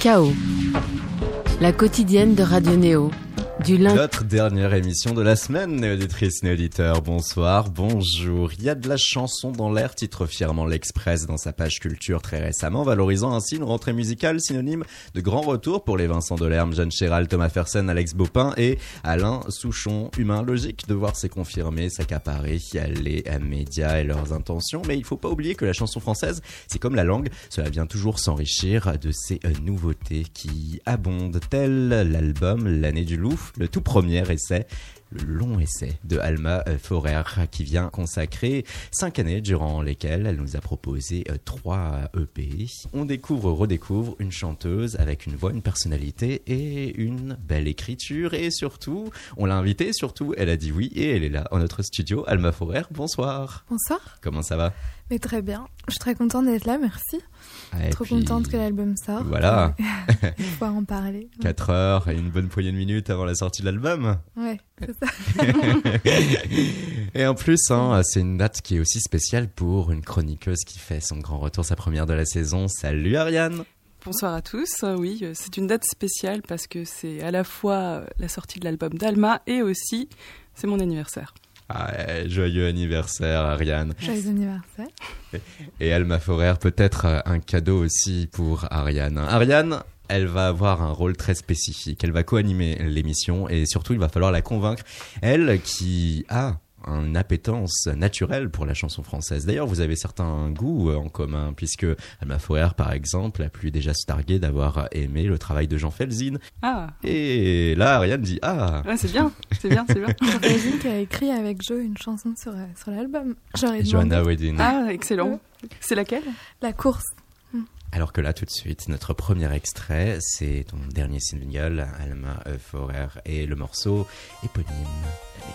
Chaos, la quotidienne de Radio Néo. Notre dernière émission de la semaine, néauditrice, néauditeur. Bonsoir, bonjour. Il y a de la chanson dans l'air, titre fièrement l'Express dans sa page culture très récemment, valorisant ainsi une rentrée musicale synonyme de grand retour pour les Vincent Delerme, Jeanne Chéral, Thomas Fersen, Alex Baupin et Alain Souchon. Humain logique de voir s'est confirmé, s'accaparer les médias et leurs intentions. Mais il faut pas oublier que la chanson française, c'est comme la langue, cela vient toujours s'enrichir de ces nouveautés qui abondent, tel l'album L'année du loup le tout premier essai le long essai de Alma Forer qui vient consacrer cinq années durant lesquelles elle nous a proposé euh, trois EP. On découvre, redécouvre une chanteuse avec une voix, une personnalité et une belle écriture et surtout, on l'a invitée, surtout elle a dit oui et elle est là en notre studio. Alma Forer, bonsoir. Bonsoir. Comment ça va? Mais très bien. Je suis très contente d'être là, merci. Et Trop puis, contente que l'album sorte. Voilà. Pouvoir en parler. 4 heures et une bonne poignée de minutes avant la sortie de l'album. Ouais, c'est ça. et en plus, hein, c'est une date qui est aussi spéciale pour une chroniqueuse qui fait son grand retour, sa première de la saison. Salut Ariane Bonsoir à tous. Euh, Oui, euh, c'est une date spéciale parce que c'est à la fois la sortie de l'album d'Alma et aussi c'est mon anniversaire. Ah, ouais, Joyeux anniversaire Ariane. Joyeux anniversaire. Et Alma Forer, peut-être euh, un cadeau aussi pour Ariane. Ariane, elle va avoir un rôle très spécifique. Elle va co-animer l'émission et surtout, il va falloir la convaincre. Elle qui a une appétence naturelle pour la chanson française. D'ailleurs, vous avez certains goûts euh, en commun, puisque Alma Forer, par exemple, a pu déjà se targuer d'avoir aimé le travail de Jean Felzin. Ah, Et là, Ariane dit Ah ouais, c'est bien, c'est bien, c'est bien. J'imagine qu'elle a écrit avec Joe une chanson sur, euh, sur l'album. Johanna Wedin. Ah, excellent. C'est laquelle? La course. Alors que là, tout de suite, notre premier extrait, c'est ton dernier single, Alma Forer, et le morceau éponyme, L'année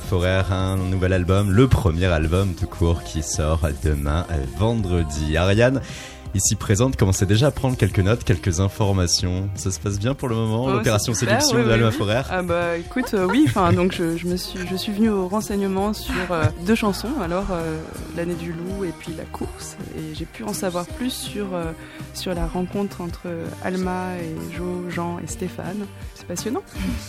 Forer, un nouvel album, le premier album tout court qui sort demain euh, vendredi. Ariane, ici présente, commençait déjà à prendre quelques notes, quelques informations. Ça se passe bien pour le moment, Oh, l'opération sélection oui, de Alma oui. Forer Ah bah écoute, euh, oui, enfin donc je, je me suis, je suis venue au renseignement sur euh, deux chansons, alors euh, l'année du loup et puis la course, et j'ai pu en savoir plus sur sur la rencontre entre Alma et Jo, Jean et Stéphane. C'est passionnant.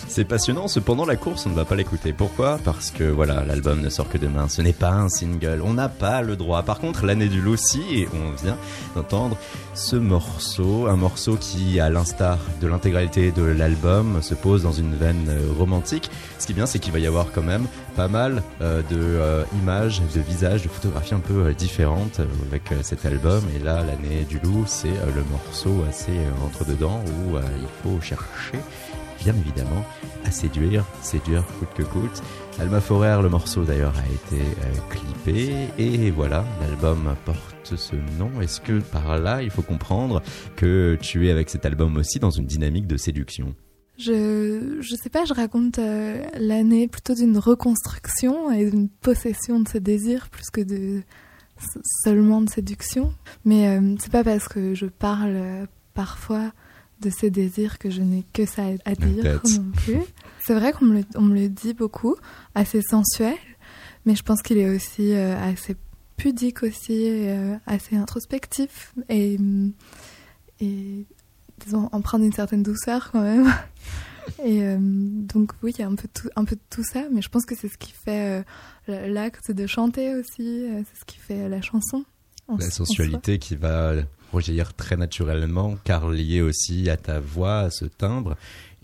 C'est passionnant, cependant la course on ne va pas l'écouter. Pourquoi? Parce que voilà, l'album ne sort que demain, ce n'est pas un single, on n'a pas le droit. Par contre, l'année du loup si, et on vient d'entendre ce morceau, un morceau qui, à l'instar de l'intégralité de l'album, se pose dans une veine euh, romantique. Ce qui est bien, c'est qu'il va y avoir quand même pas mal euh, de euh, images, de visages, de photographies un peu euh, différentes avec cet album. Et là, l'année du loup, c'est le morceau assez entre dedans où il faut chercher bien évidemment à séduire, séduire coûte que coûte. Alma Forer, le morceau d'ailleurs a été euh, clippé et voilà, l'album porte ce nom. Est-ce que par là, il faut comprendre que tu es avec cet album aussi dans une dynamique de séduction? Je, je sais pas, je raconte euh, l'année plutôt d'une reconstruction et d'une possession de ses désirs plus que de seulement de séduction. Mais euh, c'est pas parce que je parle euh, parfois de ces désirs que je n'ai que ça à- dire non plus. C'est vrai qu'on me, me le dit beaucoup, assez sensuel, mais je pense qu'il est aussi euh, assez pudique aussi, euh, assez introspectif et, et disons empreint d'une certaine douceur quand même. Et euh, donc oui, il y a un peu, tout, un peu de tout ça, mais je pense que c'est ce qui fait euh, l'acte de chanter aussi, euh, c'est ce qui fait la chanson. en La sensualité qui va rejaillir très naturellement, car liée aussi à ta voix, à ce timbre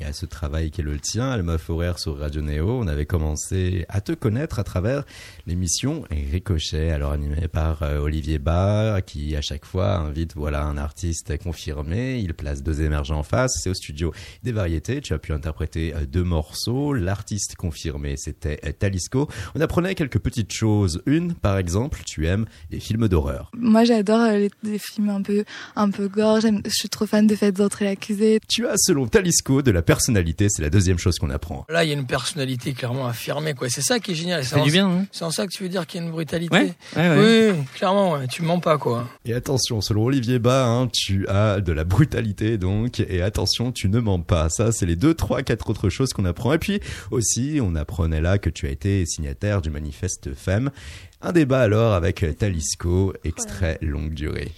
et à ce travail qui est le tien. Alma Forer sur Radio Néo, on avait commencé à te connaître à travers l'émission Ricochet, alors animée par euh, Olivier Barr, qui à chaque fois invite voilà un artiste confirmé, il place deux émergents en face, c'est au studio des variétés, tu as pu interpréter euh, deux morceaux, l'artiste confirmé c'était euh, Talisco. On apprenait quelques petites choses, une par exemple, tu aimes les films d'horreur. Moi j'adore les, les films un peu, un peu gore, je suis trop fan de Faites entrer l'accusé. Tu as, selon Talisco, de la personnalité, c'est la deuxième chose qu'on apprend. Là, il y a une personnalité clairement affirmée, quoi. C'est ça qui est génial. Du bien, hein C'est en ça que tu veux dire qu'il y a une brutalité. Ouais, ouais, ouais. Oui, clairement, ouais. tu mens pas, quoi. Et attention, selon Olivier Bas, hein, tu as de la brutalité, donc, et attention, tu ne mens pas. Ça, c'est les deux, trois, quatre autres choses qu'on apprend. Et puis, aussi, on apprenait là que tu as été signataire du manifeste FEM. Un débat alors avec Talisco, extrait longue durée.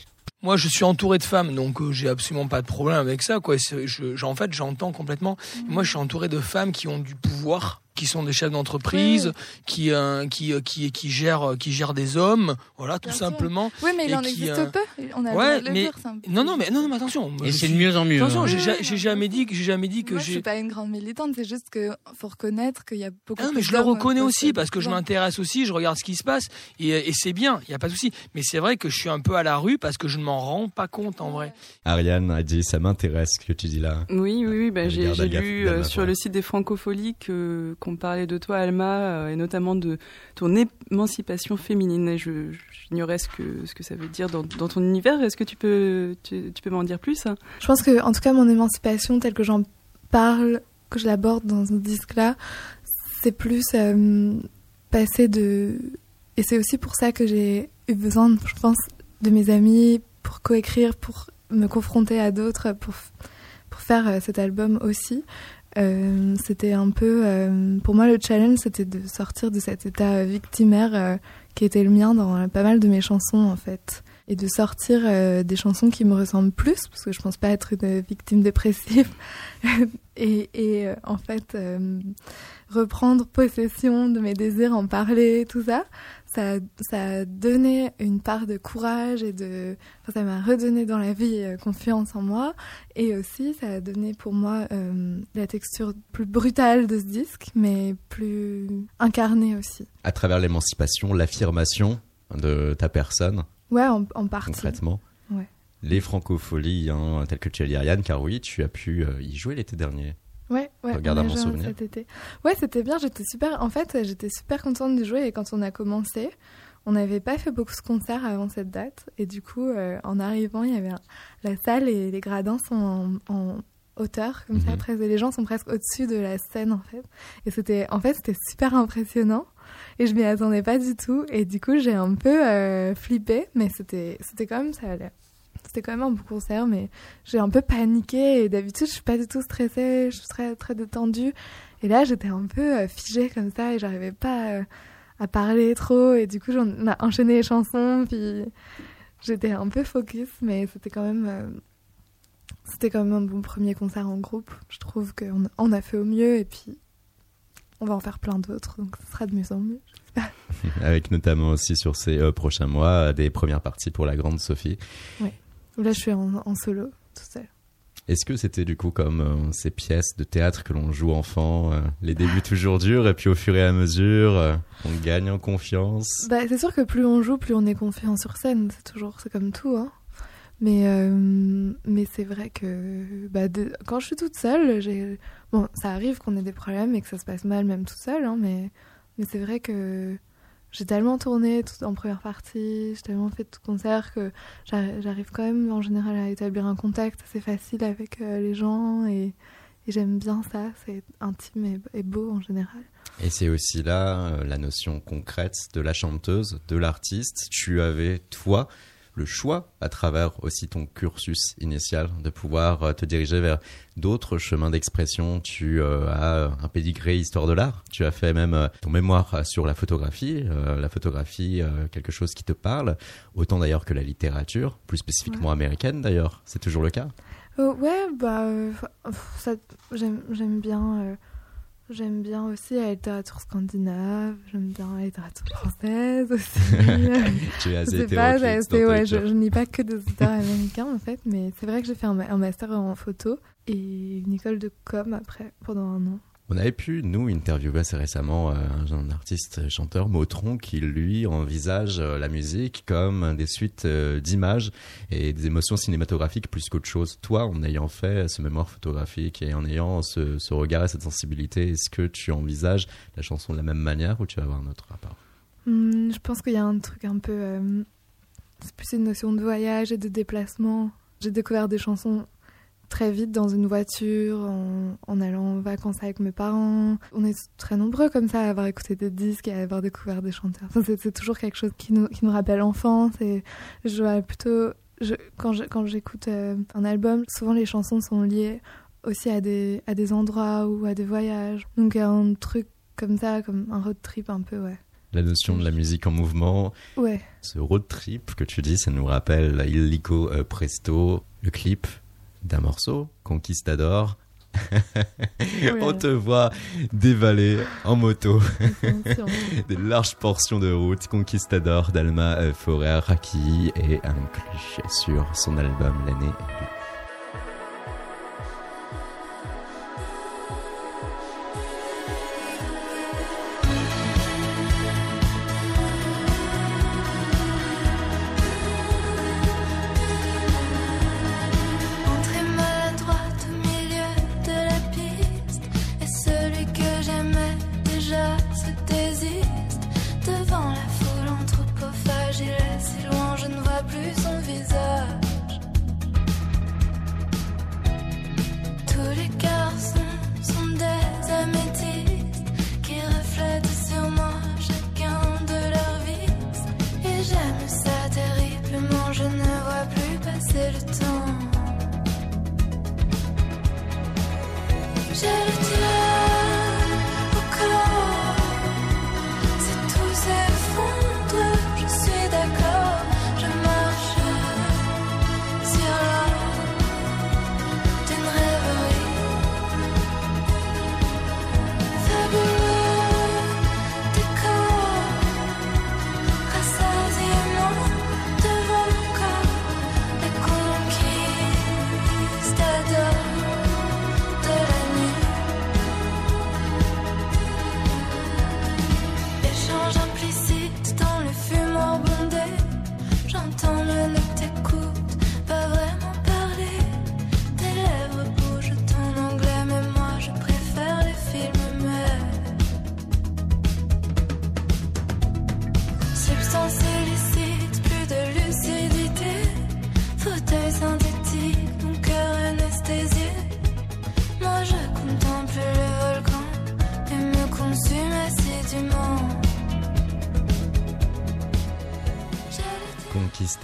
Moi, je suis entouré de femmes, donc euh, j'ai absolument pas de problème avec ça, quoi. Je, en fait, j'entends complètement. Moi, je suis entouré de femmes qui ont du pouvoir, qui sont des chefs d'entreprise, qui, euh, qui, euh, qui, qui gèrent, euh, qui gèrent des hommes, voilà, tout Bien sûr. simplement. Oui, mais il en qui, existe euh, peu, on a le ouais, le mais- dire, c'est un peu- Non, non, mais non, non, mais attention. Et c'est de mieux en mieux. Attention, hein. j'ai jamais mais- dit que j'ai jamais dit que Moi, je suis pas une grande militante, c'est juste que faut reconnaître qu'il y a beaucoup Ah non, plus mais je le reconnais aussi parce que je m'intéresse aussi, je regarde ce qui se passe et, et c'est bien, il y a pas de souci. Mais c'est vrai que je suis un peu à la rue parce que je ne m'en rends pas compte en vrai. Ariane a dit, ça m'intéresse ce que tu dis là. Oui, oui, oui. Bah, j'ai lu euh, sur le site des Francopholies que qu'on parlait de toi, Alma, euh, et notamment de ton émancipation féminine. Et je j'ignorais ce que ce que ça veut dire dans, ton univers. Est-ce que tu peux tu peux m'en dire plus hein? Je pense que, en tout cas, mon émancipation, telle que j'en parle, que je l'aborde dans ce disque-là, c'est plus euh, passer de. Et c'est aussi pour ça que j'ai eu besoin, je pense, de mes amis pour coécrire, pour me confronter à d'autres, pour, pour faire euh, cet album aussi. Euh, c'était un peu. euh, pour moi, le challenge, c'était de sortir de cet état euh, victimaire euh, qui était le mien dans euh, pas mal de mes chansons, en fait et de sortir des chansons qui me ressemblent plus, parce que je pense pas être une victime dépressive, et, et en fait reprendre possession de mes désirs, en parler, tout ça, ça, ça a donné une part de courage et de, enfin, ça m'a redonné dans la vie euh, confiance en moi, et aussi ça a donné pour moi euh, la texture plus brutale de ce disque, mais plus incarnée aussi. À travers l'émancipation, l'affirmation de ta personne, Ouais, en, en partie. concrètement. Ouais. Les francopholies, hein, telles que dit, Ariane, car oui, tu as pu euh, y jouer l'été dernier. Ouais, ouais. Regarde à mon souvenir. Cet été. Ouais, c'était bien. J'étais super. En fait, j'étais super contente de jouer. Et quand on a commencé, on n'avait pas fait beaucoup de concerts avant cette date. Et du coup, euh, en arrivant, il y avait un- la salle et les gradins sont en, en hauteur, comme ça, Mhm. presque. Les gens sont presque au-dessus de la scène, en fait. Et c'était, en fait, c'était super impressionnant. Et je m'y attendais pas du tout. Et du coup, j'ai un peu euh, flippé. Mais c'était, c'était quand même, ça allait. C'était quand même un beau concert, mais j'ai un peu paniqué. Et d'habitude, je suis pas du tout stressée, je suis très, très détendue. Et là, j'étais un peu euh, figée comme ça et j'arrivais pas euh, à parler trop. Et du coup, on a enchaîné les chansons, puis j'étais un peu focus, mais c'était quand même. euh, c'était quand même un bon premier concert en groupe. Je trouve qu'on on a fait au mieux et puis on va en faire plein d'autres, donc ce sera de mieux en mieux. Avec notamment aussi sur ces euh, prochains mois des premières parties pour la grande Sophie. Là, je suis en, en solo, tout seul. Est-ce que c'était du coup comme euh, ces pièces de théâtre que l'on joue enfant, euh, les débuts toujours durs et puis au fur et à mesure euh, on gagne en confiance? Bah, c'est sûr que plus on joue, plus on est confiant sur scène. C'est toujours, c'est comme tout. Hein. Mais, mais c'est vrai que bah, de- quand je suis toute seule, j'ai... Bon, ça arrive qu'on ait des problèmes et que ça se passe mal même toute seule, hein, mais, mais c'est vrai que j'ai tellement tourné en première partie, j'ai tellement fait de concerts que j'arri- j'arrive quand même en général à établir un contact assez facile avec euh, les gens et, j'aime bien ça, c'est intime et, et beau en général. Et c'est aussi là euh, la notion concrète de la chanteuse, de l'artiste. Tu avais, toi, le choix, à travers aussi ton cursus initial, de pouvoir euh, te diriger vers d'autres chemins d'expression. Tu euh, as un pédigré histoire de l'art. Tu as fait même euh, ton mémoire sur la photographie. Euh, la photographie, quelque chose qui te parle, autant d'ailleurs que la littérature, plus spécifiquement américaine d'ailleurs. C'est toujours le cas? Ouais, bah, ça- j'aime j'aime bien, j'aime bien aussi la littérature scandinave, j'aime bien la littérature française aussi. Tu es je assez hétéroclite ouais, je, je lis pas que des auteurs américains en fait, mais c'est vrai que j'ai fait un master en photo et une école de com après pendant un an. On avait pu, nous, interviewer assez récemment euh, un artiste chanteur, Motron, qui lui envisage euh, la musique comme des suites euh, d'images et des émotions cinématographiques plus qu'autre chose. Toi, en ayant fait ce mémoire photographique et en ayant ce, regard et cette sensibilité, est-ce que tu envisages la chanson de la même manière ou tu vas avoir un autre rapport? Hmm, je pense qu'il y a un truc un peu, c'est plus une notion de voyage et de déplacement. J'ai découvert des chansons très vite dans une voiture, en, en allant en vacances avec mes parents. On est très nombreux comme ça à avoir écouté des disques et à avoir découvert des chanteurs. Enfin, c'est, toujours quelque chose qui nous, qui nous rappelle l'enfance. Et je vois plutôt, je, quand, je- quand j'écoute euh, un album, souvent les chansons sont liées aussi à des, à des endroits ou à des voyages. Donc a un truc comme ça, comme un road trip un peu, ouais. La notion de la musique en mouvement, Ouais. ce road trip que tu dis, ça nous rappelle Illico euh, Presto, le clip d'un morceau, Conquistador. On te voit dévaler en moto des larges portions de route. Conquistador d'Alma euh, Forer qui est inclus sur son album L'année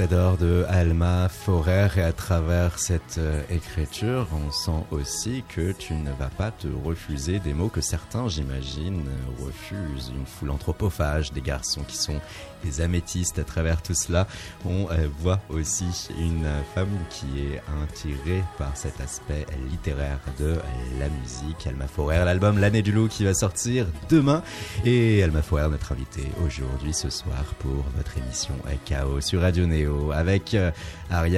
Conquistador de Alma Et à travers cette euh, écriture, on sent aussi que tu ne vas pas te refuser des mots que certains, j'imagine, euh, refusent. Une foule anthropophage, des garçons qui sont des améthystes à travers tout cela. On euh, voit aussi une euh, femme qui est attirée par cet aspect littéraire de la musique. Alma Forer, l'album L'année du loup qui va sortir demain. Et Alma Forer, notre invitée aujourd'hui ce soir pour votre émission euh, Chaos sur Radio Néo avec euh,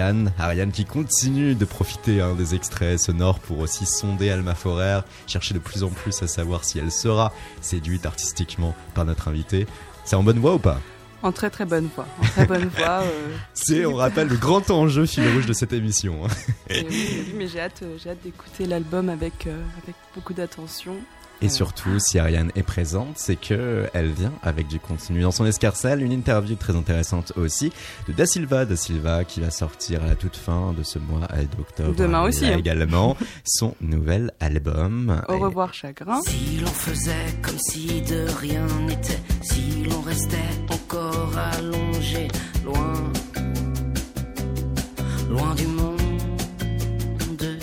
Ariane. Ariane qui continue de profiter hein, des extraits sonores pour aussi sonder Alma Forer, chercher de plus en plus à savoir si elle sera séduite artistiquement par notre invité. C'est en bonne voie ou pas? En très très bonne voix. En très bonne voix. euh, C'est, on rappelle, le grand enjeu fil rouge de cette émission. hein. et oui, mais oui, mais j'ai hâte, euh, j'ai hâte d'écouter l'album avec, euh, avec beaucoup d'attention. Et surtout, si Ariane est présente, c'est que elle vient avec du contenu dans son escarcelle. Une interview très intéressante aussi de Da Silva, Da Silva qui va sortir à la toute fin de ce mois d'octobre. Demain aussi, hein. également son nouvel album. Au Et- revoir chagrin. Si l'on faisait comme si de rien n'était, si l'on restait encore allongé, loin, loin du monde,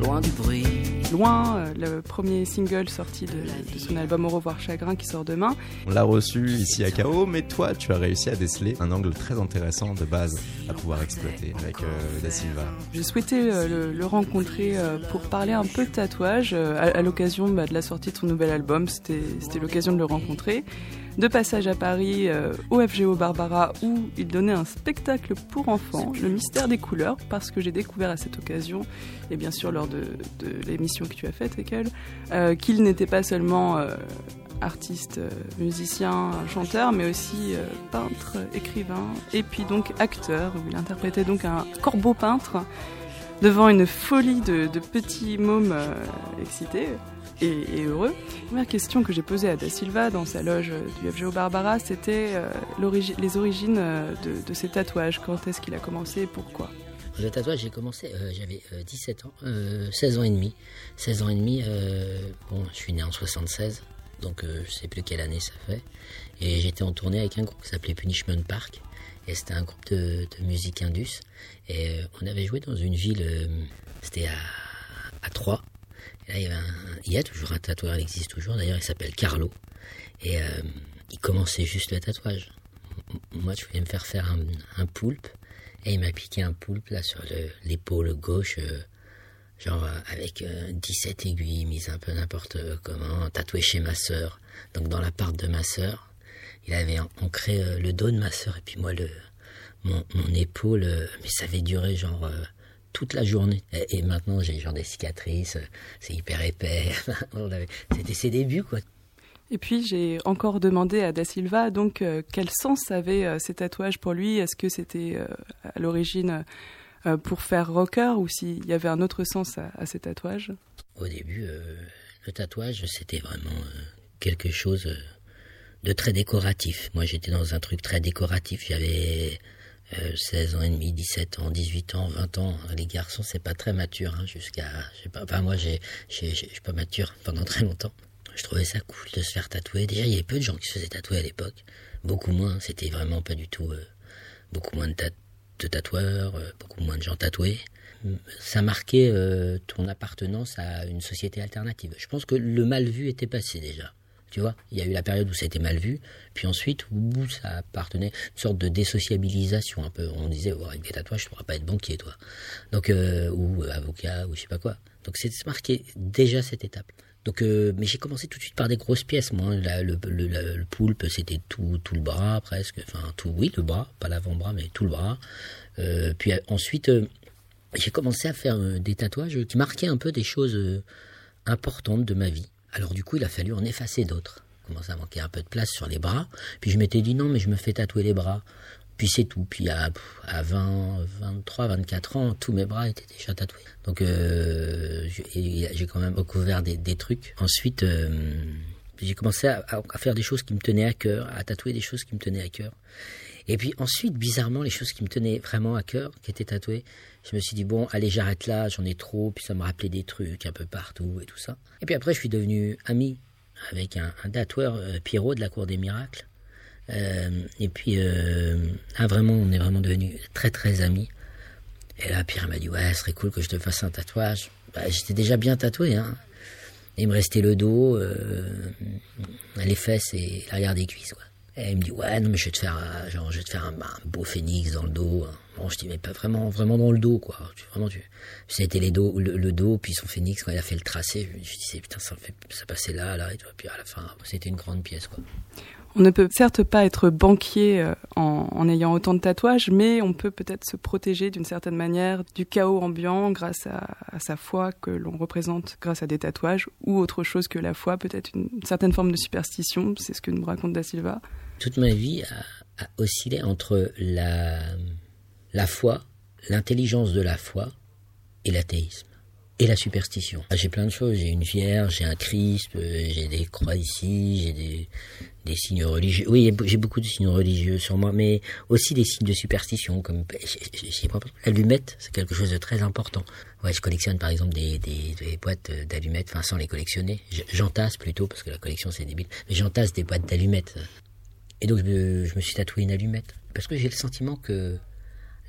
loin du bruit. Loin, euh, le premier single sorti de, de son album Au revoir chagrin qui sort demain. On l'a reçu ici à KO, mais toi, tu as réussi à déceler un angle très intéressant de base à pouvoir exploiter avec euh, Da Silva. J'ai souhaité euh, le, le rencontrer euh, pour parler un peu de tatouage à, à l'occasion bah, de la sortie de son nouvel album. C'était l'occasion de le rencontrer. De passage à Paris euh, au FGO Barbara où il donnait un spectacle pour enfants, Le mystère des couleurs, parce que j'ai découvert à cette occasion, et bien sûr lors de, de l'émission que tu as faite elle, euh, qu'il n'était pas seulement euh, artiste, musicien, chanteur, mais aussi peintre, écrivain, et puis donc acteur, où il interprétait donc un corbeau peintre devant une folie de, de petits mômes excités et, heureux. La première question que j'ai posée à Da Silva dans sa loge euh, du FGO Barbara, c'était euh, les origines euh, de, ses tatouages. Quand est-ce qu'il a commencé et pourquoi? Le tatouage, j'ai commencé, j'avais euh, 17 ans, euh, 16 ans et demi. 16 ans et demi, bon, je suis né en 76, donc je sais plus quelle année ça fait. Et j'étais en tournée avec un groupe qui s'appelait Punishment Park. Et c'était un groupe de, musique indus. Et on avait joué dans une ville, c'était à Troyes. Il y, a toujours un tatoueur, il existe toujours d'ailleurs, il s'appelle Carlo. Et euh, il commençait juste le tatouage. Moi, je voulais me faire faire un, poulpe. Et il m'a piqué un poulpe là sur le- l'épaule gauche, euh, genre euh, avec euh, 17 aiguilles mises un peu n'importe comment, tatoué chez ma sœur. Donc dans l'appart de ma sœur, il avait ancré le dos de ma sœur et puis moi le mon, mon épaule, mais ça avait duré genre toute la journée. Et, et maintenant j'ai genre des cicatrices, euh, c'est hyper épais. C'était ses débuts quoi. Et puis j'ai encore demandé à Da Silva donc euh, quel sens avaient euh, ces tatouages pour lui? Est-ce que c'était euh, à l'origine pour faire rocker ou s'il y avait un autre sens à, à ces tatouages? Au début, le tatouage, c'était vraiment quelque chose de très décoratif. Moi, j'étais dans un truc très décoratif. J'avais euh, 16 ans et demi, 17 ans, 18 ans, 20 ans. Les garçons, c'est pas très mature hein, jusqu'à... pas, Enfin, moi, j'ai, je suis pas mature pendant très longtemps. Je trouvais ça cool de se faire tatouer. Déjà, il y avait peu de gens qui se faisaient tatouer à l'époque. Beaucoup moins. C'était vraiment pas du tout... euh, beaucoup moins de tatoueurs, euh, beaucoup moins de gens tatoués ça marquait euh, ton appartenance à une société alternative. Je pense que le mal vu était passé déjà. Tu vois, il y a eu la période où ça mal vu, puis ensuite où ça appartenait une sorte de désociabilisation un peu. On disait, oh, avec des tatouages, tu pourras pas être banquier, toi. Donc, euh, ou avocat, ou je sais pas quoi. Donc, c'est marqué déjà cette étape. Donc, euh, mais j'ai commencé tout de suite par des grosses pièces. Moi, La- le, le, poulpe, c'était tout, tout le bras presque. Enfin, tout, oui, le bras, pas l'avant-bras, mais tout le bras. Euh, puis euh, ensuite, euh, j'ai commencé à faire euh, des tatouages qui marquaient un peu des choses euh, importantes de ma vie. Alors du coup, il a fallu en effacer d'autres. Commençait à manquer un peu de place sur les bras. Puis je m'étais dit non, mais je me fais tatouer les bras. Puis c'est tout. Puis à, pff, à 20, 23, 24 ans, tous mes bras étaient déjà tatoués. Donc euh, j'ai quand même recouvert des, trucs. Ensuite, euh, j'ai commencé à- à faire des choses qui me tenaient à cœur, à tatouer des choses qui me tenaient à cœur. Et puis ensuite, bizarrement, les choses qui me tenaient vraiment à cœur, qui étaient tatouées, je me suis dit, bon, allez, j'arrête là, j'en ai trop, puis ça me rappelait des trucs un peu partout et tout ça. Et puis après, je suis devenu ami avec un, tatoueur, euh, Pierrot de la Cour des Miracles. Euh, et puis, euh, ah, vraiment, on est vraiment devenus très très amis. Et là, Pierre m'a dit, ouais, ce serait cool que je te fasse un tatouage. Bah, J'étais déjà bien tatoué, hein. Il me restait le dos, les fesses et l'arrière des cuisses, quoi. Et il me dit, ouais, non, mais je vais te faire, euh, genre, je vais te faire un, beau phénix dans le dos. Bon, je dis, mais pas vraiment, vraiment dans le dos, quoi. Tu, vraiment, tu, c'était les dos, le, dos, puis son phénix, quand il a fait le tracé, je me dit, putain, ça, passait là, là, et. Puis à la fin, c'était une grande pièce, quoi. On ne peut certes pas être banquier euh, en, ayant autant de tatouages, mais on peut peut-être se protéger d'une certaine manière du chaos ambiant grâce à, à sa foi que l'on représente grâce à des tatouages ou autre chose que la foi, peut-être une certaine forme de superstition, c'est ce que nous raconte Da Silva. Toute ma vie a, oscillé entre la, foi, l'intelligence de la foi et l'athéisme. Et la superstition. J'ai plein de choses. J'ai une vierge, j'ai un Christ, euh, j'ai des croix ici, j'ai des, signes religieux. Oui, j'ai beaucoup de signes religieux sur moi, mais aussi des signes de superstition, comme l'allumette, c'est quelque chose de très important. Je collectionne par exemple des, des, boîtes d'allumettes, enfin sans les collectionner. Je- J'entasse plutôt, parce que la collection c'est débile, mais j'entasse des boîtes d'allumettes. Et donc je me, je me suis tatoué une allumette. Parce que j'ai le sentiment que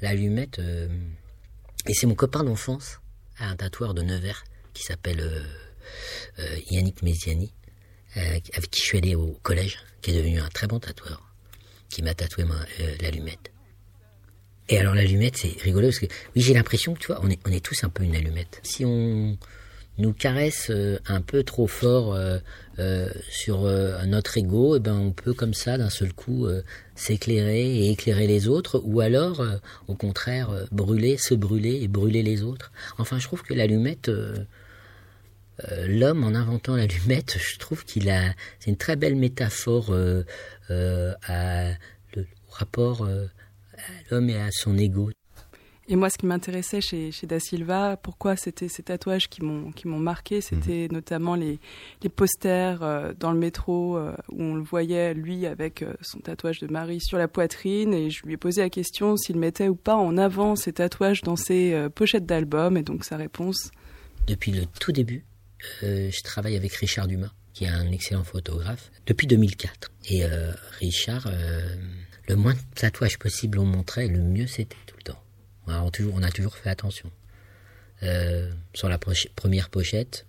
l'allumette, euh, et c'est mon copain d'enfance, un tatoueur de Nevers, qui s'appelle euh, euh, Yannick Mesiani, euh, avec qui je suis allé au collège, qui est devenu un très bon tatoueur, qui m'a tatoué euh, l'allumette. Et alors l'allumette, c'est rigolo parce que oui, j'ai l'impression que tu vois, on est, on est tous un peu une allumette. Si on nous caresse euh, un peu trop fort euh, euh, sur notre ego, et ben on peut comme ça d'un seul coup s'éclairer et éclairer les autres, ou alors au contraire brûler, se brûler et brûler les autres. Enfin, je trouve que l'allumette, l'homme en inventant l'allumette, je trouve qu'il a, c'est une très belle métaphore euh, à rapport à l'homme et à son ego. Et moi, ce qui m'intéressait chez, chez Da Silva, pourquoi c'était ces tatouages qui m'ont qui m'ont marqué, c'était notamment les, les posters euh, dans le métro euh, où on le voyait lui avec euh, son tatouage de Marie sur la poitrine et je lui ai posé la question s'il mettait ou pas en avant ces tatouages dans ses euh, pochettes d'albums et donc sa réponse? Depuis le tout début, euh, je travaille avec Richard Dumas, qui est un excellent photographe, depuis 2004. Et euh, Richard, euh, le moins de tatouages possible on montrait, le mieux c'était. Alors, on, toujours, on a toujours fait attention. Euh, sur la première pochette,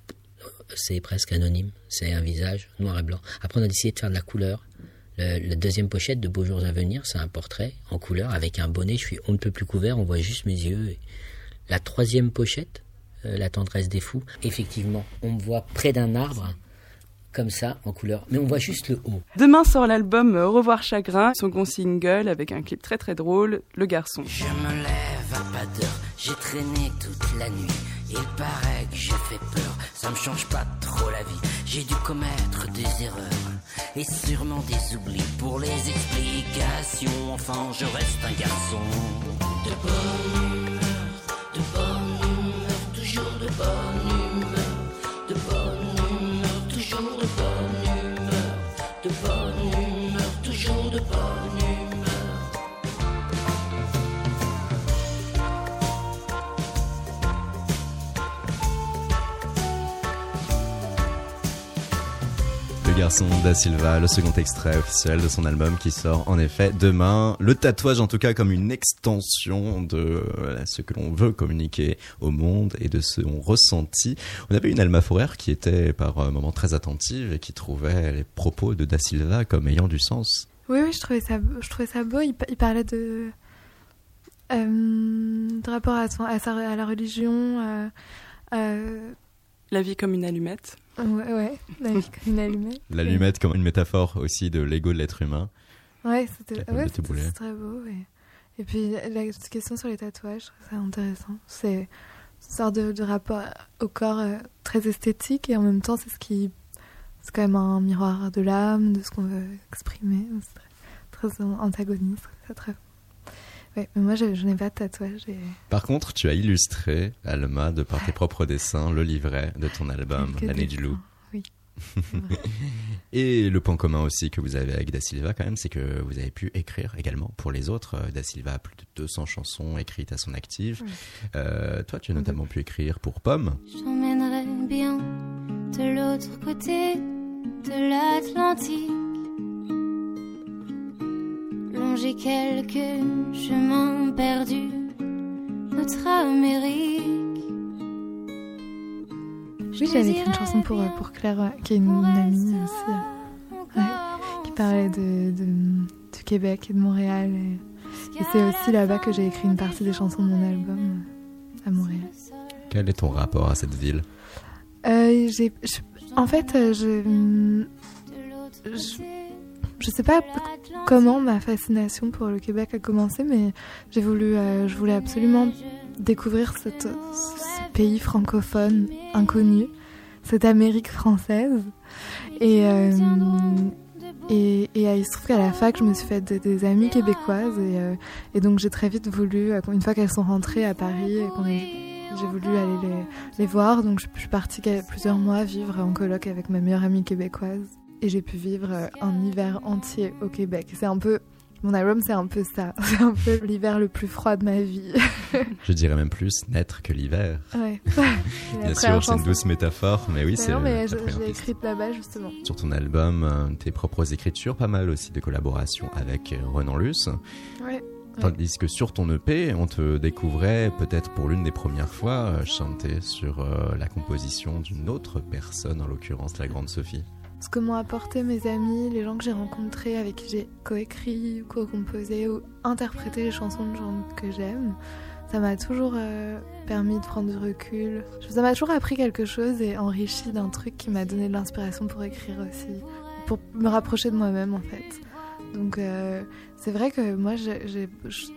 c'est presque anonyme, c'est un visage noir et blanc. Après, on a décidé de faire de la couleur. Le, la deuxième pochette de Beaux jours à venir, c'est un portrait en couleur avec un bonnet. Je suis on ne peut plus couvert, on voit juste mes yeux. Et la troisième pochette, euh, La tendresse des fous, effectivement, on me voit près d'un arbre, comme ça, en couleur, mais on voit juste le haut. Demain sort l'album euh, Au revoir chagrin, son second single avec un clip très très drôle, Le garçon. Je me lève j'ai traîné toute la nuit. Il paraît que j'ai fait peur, ça me change pas trop la vie. J'ai dû commettre des erreurs et sûrement des oublis pour les explications. Enfin, je reste un garçon de bonne de bonne humeur, toujours de bonne garçon da Silva, le second extrait officiel de son album qui sort en effet demain. Le tatouage en tout cas comme une extension de ce que l'on veut communiquer au monde et de son ressenti. On avait une Alma Forer qui était par moments très attentive et qui trouvait les propos de da Silva comme ayant du sens. Oui, oui, je trouvais ça, je trouvais ça beau. Il, pa- il parlait de, euh, de rapport à, son, à, sa, à la religion. euh, euh, La vie comme une allumette. Ouais, ouais, la vie comme une allumette. L'allumette comme une métaphore aussi de l'ego de l'être humain. Ouais, c'était ouais, c'est très beau. Et, et puis la question sur les tatouages, je trouve ça intéressant. C'est une sorte de, de rapport au corps euh, très esthétique et en même temps, c'est ce qui. C'est quand même un miroir de l'âme, de ce qu'on veut exprimer. C'est très, très antagoniste. C'est très. Ouais, mais moi, je, n'ai pas de tatouage. Et... Par contre, tu as illustré, Alma, de par tes propres dessins, le livret de ton album, L'année du loup. Oui. Et le point commun aussi que vous avez avec Da Silva quand même, c'est que vous avez pu écrire également pour les autres. Da Silva a plus de 200 chansons écrites à son actif. Euh, toi, tu as notamment pu écrire pour Pomme. J'emmènerai bien de l'autre côté de l'Atlantique. Longer quelques chemins perdus, notre Amérique. Oui, j'avais écrit une chanson pour, euh, pour Claire, euh, qui est une, amie aussi, euh, qui parlait de, de- du Québec et de Montréal. Et, et c'est aussi là-bas que j'ai écrit une partie des chansons de mon album euh, à Montréal. Quel est ton rapport à cette ville? Euh, en fait, euh, je, je, je sais pas comment ma fascination pour le Québec a commencé, mais j'ai voulu, euh, je voulais absolument découvrir ce pays francophone inconnu, cette Amérique française. Et, euh, et Et, euh, il se trouve qu'à la fac, je me suis fait des, des amies québécoises. Et, euh, donc j'ai très vite voulu, une fois qu'elles sont rentrées à Paris, j'ai voulu aller les, voir. Donc je, je suis partie plusieurs mois vivre en coloc avec ma meilleure amie québécoise. Et j'ai pu vivre euh, un hiver entier au Québec. C'est un peu... Mon album, c'est un peu ça. C'est un peu l'hiver le plus froid de ma vie. Je dirais même plus naître que l'hiver. ouais. Bien sûr, c'est une douce métaphore, mais oui, c'est non, mais l'ai piste. écrite là-bas justement. Sur ton album, euh, tes propres écritures, pas mal aussi de collaborations avec euh, Renan Luce. Ouais. Tandis que sur ton EP, on te découvrait peut-être pour l'une des premières fois euh, chanter sur euh, la composition d'une autre personne, en l'occurrence la grande Sophie. Ce que m'ont apporté mes amis, les gens que j'ai rencontrés, avec qui j'ai coécrit co-composé ou interprété les chansons de gens que j'aime, ça m'a toujours euh, permis de prendre du recul. Ça m'a toujours appris quelque chose et enrichi d'un truc qui m'a donné de l'inspiration pour écrire aussi, pour me rapprocher de moi-même en fait. Donc euh, c'est vrai que moi je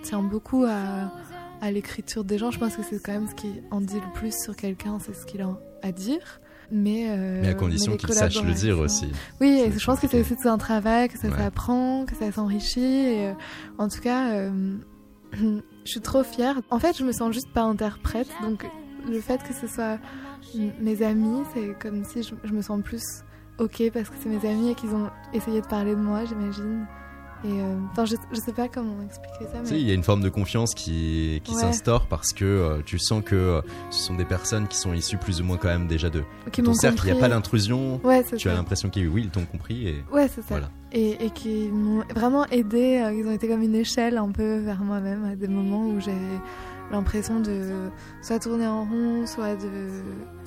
tiens beaucoup à l'écriture des gens. Je pense que c'est quand même ce qui en dit le plus sur quelqu'un, c'est ce qu'il a à dire. Mais, euh, Mais à condition les qu'il sache le dire aussi. oui, je pense que c'est aussi tout un travail, que ça Ouais. s'apprend, que ça s'enrichit. Et euh, en tout cas, euh, je suis trop fière. En fait, je me sens juste pas interprète. Donc, le fait que ce soit mes amis, c'est comme si je, je me sens plus ok parce que c'est mes amis et qu'ils ont essayé de parler de moi, j'imagine. Et euh, je, je sais pas comment expliquer ça, mais il y a une forme de confiance qui, qui Ouais. s'instaure parce que euh, tu sens que euh, ce sont des personnes qui sont issues plus ou moins quand même déjà d'eux. qui Ton cercle, il n'y a pas. Ouais, c'est Tu as l'impression qu'ils oui, ils t'ont compris et Ouais, c'est ça. voilà. Et, et qui m'ont vraiment aidé. Ils ont été comme une échelle un peu vers moi-même à des moments où j'avais l'impression de soit tourner en rond, soit de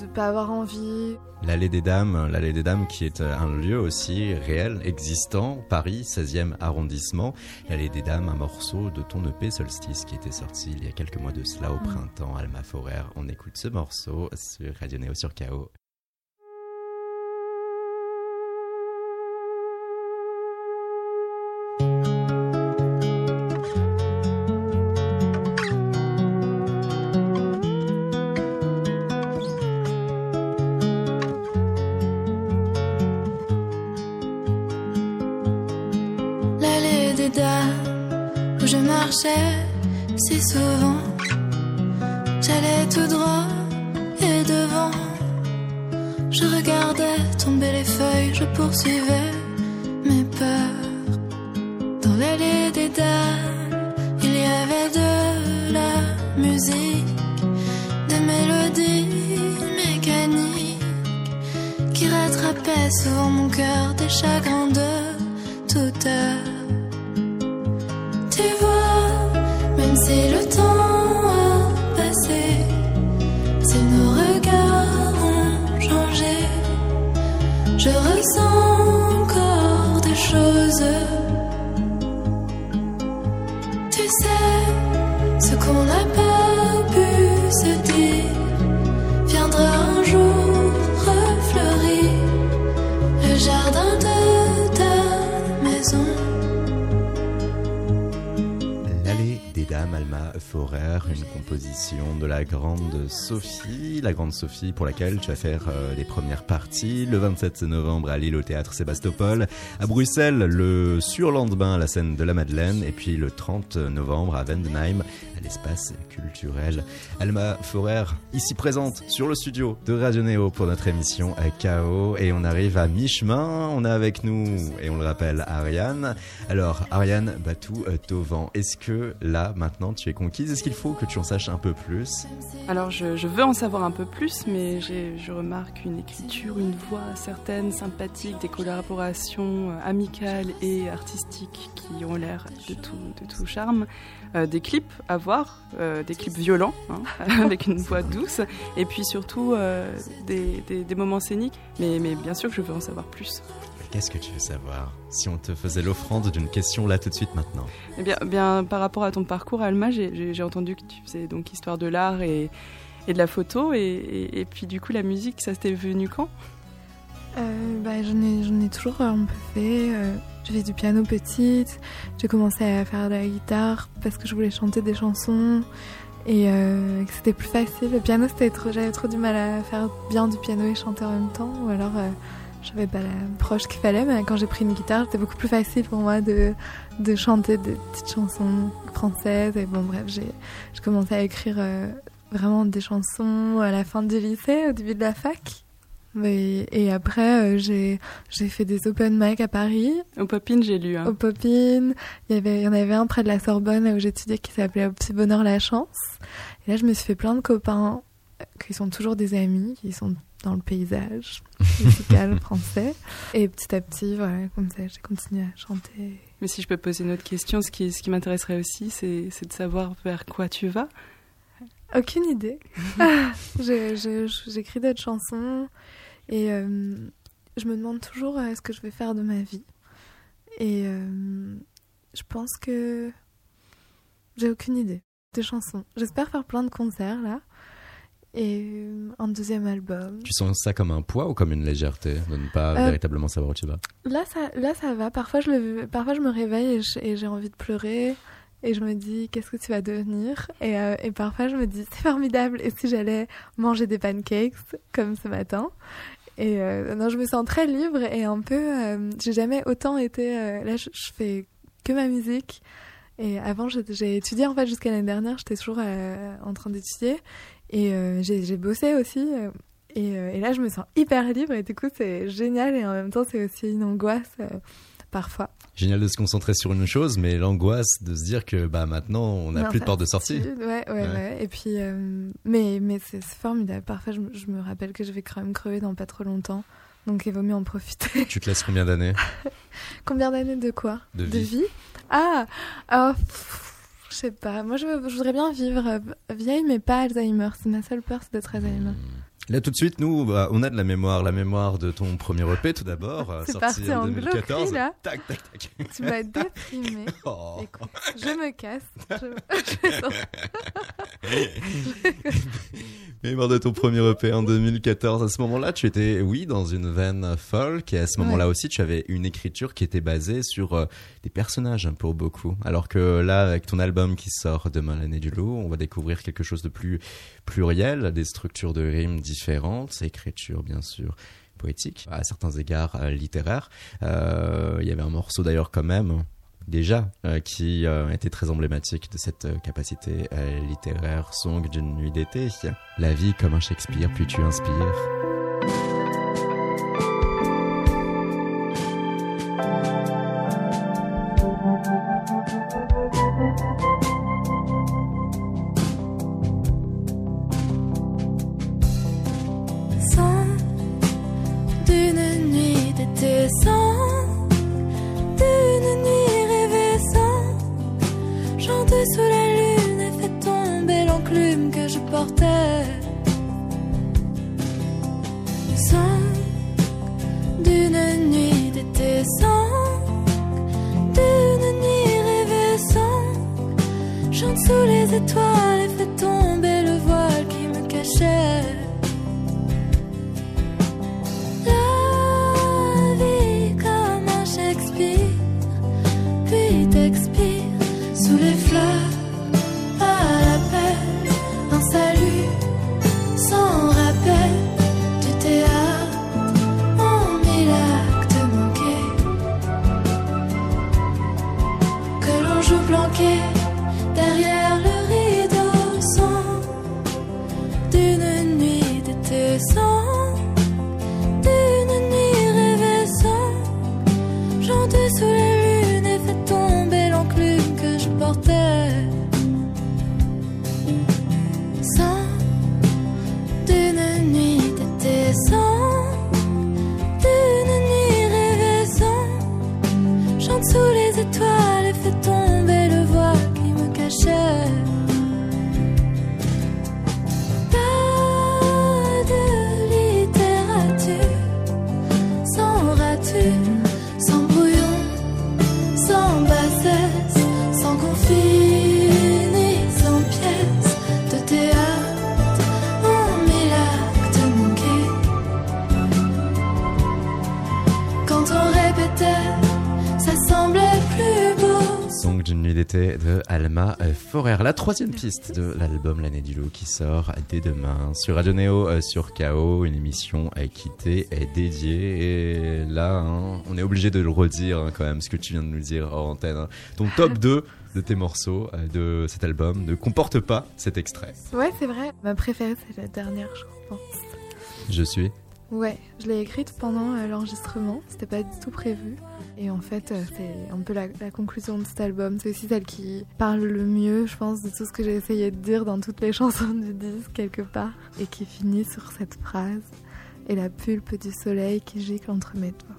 ne pas avoir envie. L'allée des dames, l'allée des dames qui est un lieu aussi réel, existant, Paris, 16e arrondissement. L'allée des dames, un morceau de ton EP Solstice qui était sorti il y a quelques mois de cela au Mm. printemps, Alma Forer. On écoute ce morceau sur Radio Néo sur KO. Alma Forer, une composition de la grande Sophie, la grande Sophie pour laquelle tu vas faire euh, les premières parties. Le 27 novembre à Lille au théâtre Sébastopol, à Bruxelles le surlendemain à la scène de la Madeleine. Et puis le 30 novembre à Vendenheim à l'espace culturel. Alma Forer, ici présente sur le studio de Radio Néo pour notre émission euh, KO et on arrive à mi-chemin, on a avec nous et on le rappelle Ariane. Alors Ariane Batou Tovan, est-ce que là maintenant tu es conquise Est-ce qu'il faut que tu en saches un peu plus? Alors je, veux en savoir un peu plus, mais je remarque une écriture, une voix certaine, sympathique, des collaborations euh, amicales et artistiques qui ont l'air de tout, de tout charme. Euh, des clips à voir, euh, des clips violents, hein, avec une voix douce, et puis surtout des moments scéniques. Mais, mais bien sûr que je veux en savoir plus. Qu'est-ce que tu veux savoir Si on te faisait l'offrande d'une question là tout de suite maintenant? Eh bien, bien, par rapport à ton parcours, Alma, j'ai- entendu que tu faisais donc histoire de l'art et, et de la photo, et, et- et puis du coup la musique, ça t'est venu quand? Euh, bah, j'en ai, ai toujours un peu fait. euh, j'ai fait du piano petite. J'ai commencé à faire de la guitare parce que je voulais chanter des chansons et euh, que c'était plus facile. Le piano, c'était trop, j'avais trop du mal à faire bien du piano et chanter en même temps. Ou alors, euh, j'avais pas la proche qu'il fallait, mais quand j'ai pris une guitare, c'était beaucoup plus facile pour moi de, de chanter des petites chansons françaises. Et bon, bref, j'ai commencé à écrire euh, vraiment des chansons à la fin du lycée, au début de la fac. Mais- et après, euh, j'ai fait des open mic à Paris, Au Popin, j'ai lu. hein. au Popin. Il y, avait, il y en avait un près de la Sorbonne où j'étudiais qui s'appelait Au Petit Bonheur la Chance. Et là, je me suis fait plein de copains qui sont toujours des amis, qui sont dans le paysage musical français. Et petit à petit, voilà, comme ça, j'ai continué à chanter. Mais si je peux poser une autre question, ce qui, ce qui m'intéresserait aussi, c'est c'est de savoir vers quoi tu vas. Aucune idée. Je- je- je- J'écris d'autres chansons et euh, je me demande toujours euh, ce que je vais faire de ma vie. Et euh, je pense que j'ai aucune idée de chansons. J'espère faire plein de concerts là et euh, un deuxième album. Tu sens ça comme un poids ou comme une légèreté de ne pas Euh, véritablement savoir où tu vas? Là ça, là, ça va. Parfois je, le, parfois, je me réveille et j'ai envie de pleurer. Et je me dis, qu'est-ce que tu vas devenir? Et, euh, et parfois, je me dis, c'est formidable. Et si j'allais manger des pancakes, comme ce matin? Et euh, non, je me sens très libre et un peu... j'ai jamais autant été... là, je, je fais que ma musique. Et avant, j'ai étudié, en fait, jusqu'à l'année dernière. J'étais toujours en train d'étudier. Et euh, j'ai bossé aussi. euh, et, euh, et là, je me sens hyper libre. Et du coup, c'est génial. Et en même temps, c'est aussi une angoisse, parfois. Génial de se concentrer sur une chose, mais l'angoisse de se dire que bah maintenant on n'a plus de porte de sortie. Ouais, ouais, ouais, Ouais. Et puis, euh, mais, mais c'est formidable. Parfois, je, me- je me rappelle que je vais quand même crever dans pas trop longtemps. Donc, il vaut mieux en profiter. Tu te laisses combien d'années Combien d'années de quoi De vie. Ah, ah, pff, je sais pas. Moi, je, voudrais bien vivre euh, vieille, mais pas Alzheimer. C'est ma seule peur, c'est d'être Alzheimer. Là tout de suite, nous, bah, on a de la mémoire, la mémoire de ton premier EP tout d'abord, euh, C'est sorti parti en en 2014. globerie, là. Tac, tac, tac. Tu m'as déprimée. Oh. Écoute, je me casse. Je-. Mémoire de ton premier EP en 2014. À ce moment-là, tu étais, oui, dans une veine folk, et à ce moment-là aussi, tu avais une écriture qui était basée sur euh, des personnages pour beaucoup. Alors que là, avec ton album qui sort demain l'année du loup, on va découvrir quelque chose de plus pluriel, des structures de rimes différentes, écriture bien sûr poétique, à certains égards euh, littéraire. Euh, Il y avait un morceau d'ailleurs quand même déjà euh, qui était très emblématique de cette capacité littéraire song d'une nuit d'été. La vie comme un Shakespeare, puis tu inspires. Les étoiles et fait tomber le voile qui me cachait. La vie comme un Shakespeare, puis t'expire Forer. La troisième piste de l'album L'année du loup qui sort dès demain sur Radio Néo, euh, sur KO, une émission euh, qui t'est dédiée. Et là, hein, on est obligé de le redire hein, quand même, ce que tu viens de nous dire hors antenne. hein. Ton top 2 de tes morceaux euh, de cet album ne comporte pas cet extrait. Ouais, c'est vrai. Ma préférée, c'est la dernière, je pense. Je suis. Ouais, je l'ai écrite pendant euh, l'enregistrement, c'était pas du tout prévu. Et en fait, euh, c'est un peu la, conclusion de cet album. C'est aussi celle qui parle le mieux, je pense, de tout ce que j'ai essayé de dire dans toutes les chansons du disque, quelque part. Et qui finit sur cette phrase Et la pulpe du soleil qui gicle entre mes doigts.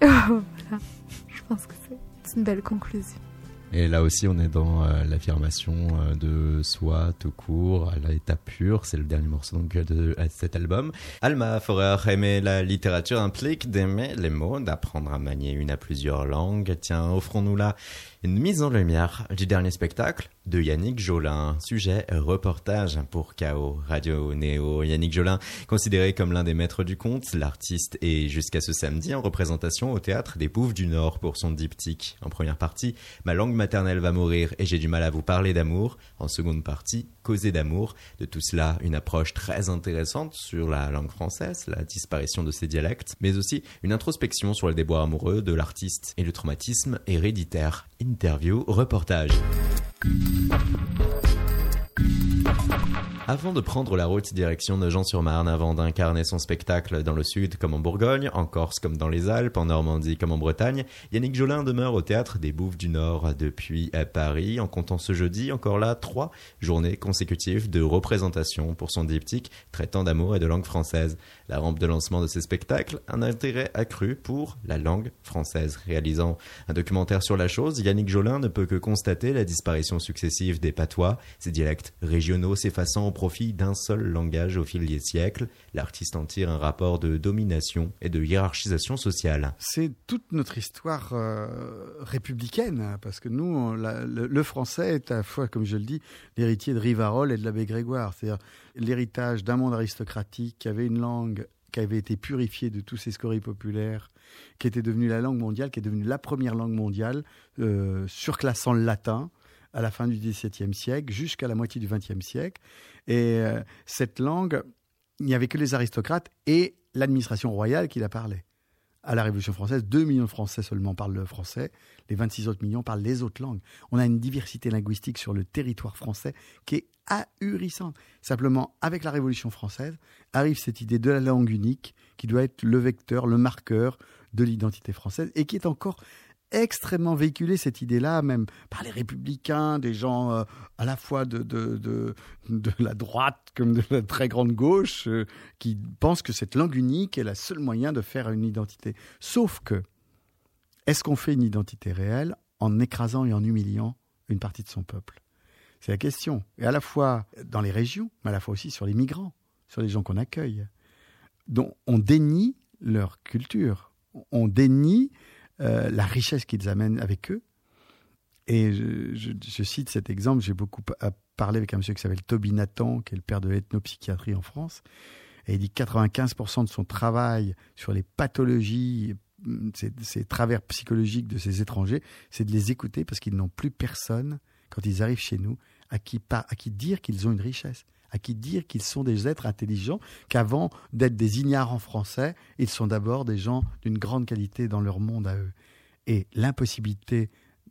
voilà, je pense que c'est une belle conclusion. Et là aussi, on est dans euh, l'affirmation euh, de soi tout court, à l'état pur. C'est le dernier morceau de cet album. Alma Forer, aimer la littérature implique d'aimer les mots, d'apprendre à manier une à plusieurs langues. Tiens, offrons-nous là une mise en lumière du dernier spectacle de Yannick Jolin. Sujet reportage pour KO Radio Néo. Yannick Jolin, considéré comme l'un des maîtres du conte, l'artiste est jusqu'à ce samedi en représentation au théâtre des Bouffes du Nord pour son diptyque. En première partie, ma langue maternelle va mourir et j'ai du mal à vous parler d'amour. En seconde partie, causer d'amour. De tout cela, une approche très intéressante sur la langue française, la disparition de ses dialectes, mais aussi une introspection sur le déboire amoureux de l'artiste et le traumatisme héréditaire. Interview, reportage. Avant de prendre la route direction de Jean-sur-Marne avant d'incarner son spectacle dans le sud comme en Bourgogne, en Corse comme dans les Alpes, en Normandie comme en Bretagne, Yannick Jolin demeure au théâtre des Bouffes du Nord depuis à Paris, en comptant ce jeudi encore là trois journées consécutives de représentation pour son diptyque traitant d'amour et de langue française. La rampe de lancement de ces spectacles, un intérêt accru pour la langue française. Réalisant un documentaire sur la chose, Yannick Jolin ne peut que constater la disparition successive des patois, ces dialectes régionaux s'effaçant au profit d'un seul langage au fil des siècles. L'artiste en tire un rapport de domination et de hiérarchisation sociale. C'est toute notre histoire euh, républicaine, parce que nous, le, français est à la fois, comme je le dis, l'héritier de Rivarol et de l'abbé Grégoire. C'est-à-dire l'héritage d'un monde aristocratique qui avait une langue qui avait été purifiée de tous ses scories populaires, qui était devenue la langue mondiale, qui est devenue la première langue mondiale, euh, surclassant le latin à la fin du XVIIe siècle jusqu'à la moitié du XXe siècle. Et euh, cette langue, il n'y avait que les aristocrates et l'administration royale qui la parlaient à la Révolution française, 2 millions de Français seulement parlent le français, les 26 autres millions parlent les autres langues. On a une diversité linguistique sur le territoire français qui est ahurissante. Simplement, avec la Révolution française, arrive cette idée de la langue unique qui doit être le vecteur, le marqueur de l'identité française et qui est encore extrêmement véhiculée, cette idée-là, même par les républicains, des gens euh, à la fois de, de, de, la droite comme de la très grande gauche, euh, qui pensent que cette langue unique est le seul moyen de faire une identité. Sauf que, est-ce qu'on fait une identité réelle en écrasant et en humiliant une partie de son peuple? C'est la question. Et à la fois dans les régions, mais à la fois aussi sur les migrants, sur les gens qu'on accueille, dont on dénie leur culture, on dénie euh, la richesse qu'ils amènent avec eux. Et je, cite cet exemple, j'ai beaucoup pa- parlé avec un monsieur qui s'appelle Toby Nathan, qui est le père de l'ethnopsychiatrie en France, et il dit que 95% de son travail sur les pathologies, hum, ces, travers psychologiques de ces étrangers, c'est de les écouter parce qu'ils n'ont plus personne, quand ils arrivent chez nous, à qui, à qui dire qu'ils ont une richesse, à qui dire qu'ils sont des êtres intelligents, qu'avant d'être des ignares en français, ils sont d'abord des gens d'une grande qualité dans leur monde à eux. Et l'impossibilité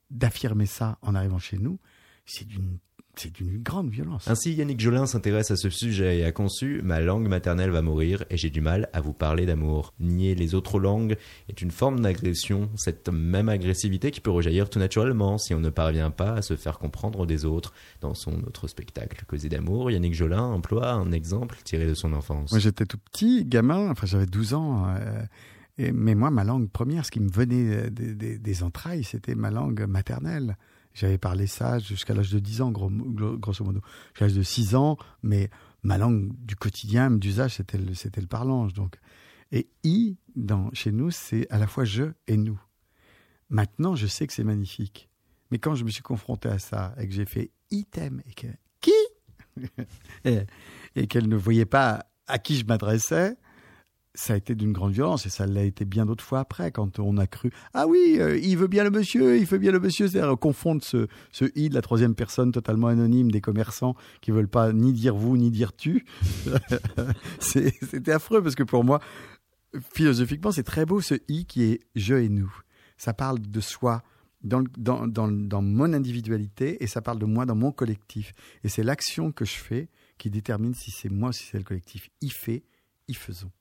d'affirmer ça en arrivant chez nous, c'est d'une c'est d'une grande violence. Ainsi, Yannick Jolin s'intéresse à ce sujet et a conçu Ma langue maternelle va mourir et j'ai du mal à vous parler d'amour. Nier les autres langues est une forme d'agression, cette même agressivité qui peut rejaillir tout naturellement si on ne parvient pas à se faire comprendre des autres. Dans son autre spectacle, Causer d'amour, Yannick Jolin emploie un exemple tiré de son enfance. Moi, j'étais tout petit, gamin, enfin, j'avais 12 ans. euh, mais moi, ma langue première, ce qui me venait euh, des, des- des entrailles, c'était ma langue maternelle. J'avais parlé ça jusqu'à l'âge de 10 ans, gros, gros- grosso modo. Jusqu'à l'âge de 6 ans, mais ma langue du quotidien, d'usage, c'était le, c'était le parlange. Donc. Et I, dans, chez nous, c'est à la fois je et nous. Maintenant, je sais que c'est magnifique. Mais quand je me suis confronté à ça et que j'ai fait item et que qui? Et qu'elle ne voyait pas à qui je m'adressais, ça a été d'une grande violence et ça l'a été bien d'autres fois après quand on a cru ah oui euh, il veut bien le monsieur il veut bien le monsieur! C'est-à-dire confondre ce ce i de la troisième personne totalement anonyme des commerçants qui veulent pas ni dire vous ni dire tu. C'était affreux parce que pour moi philosophiquement c'est très beau ce i qui est je et nous ça parle de soi dans, dans, dans mon individualité et ça parle de moi dans mon collectif. Et c'est l'action que je fais qui détermine si c'est moi ou si c'est le collectif. Y fait y faisons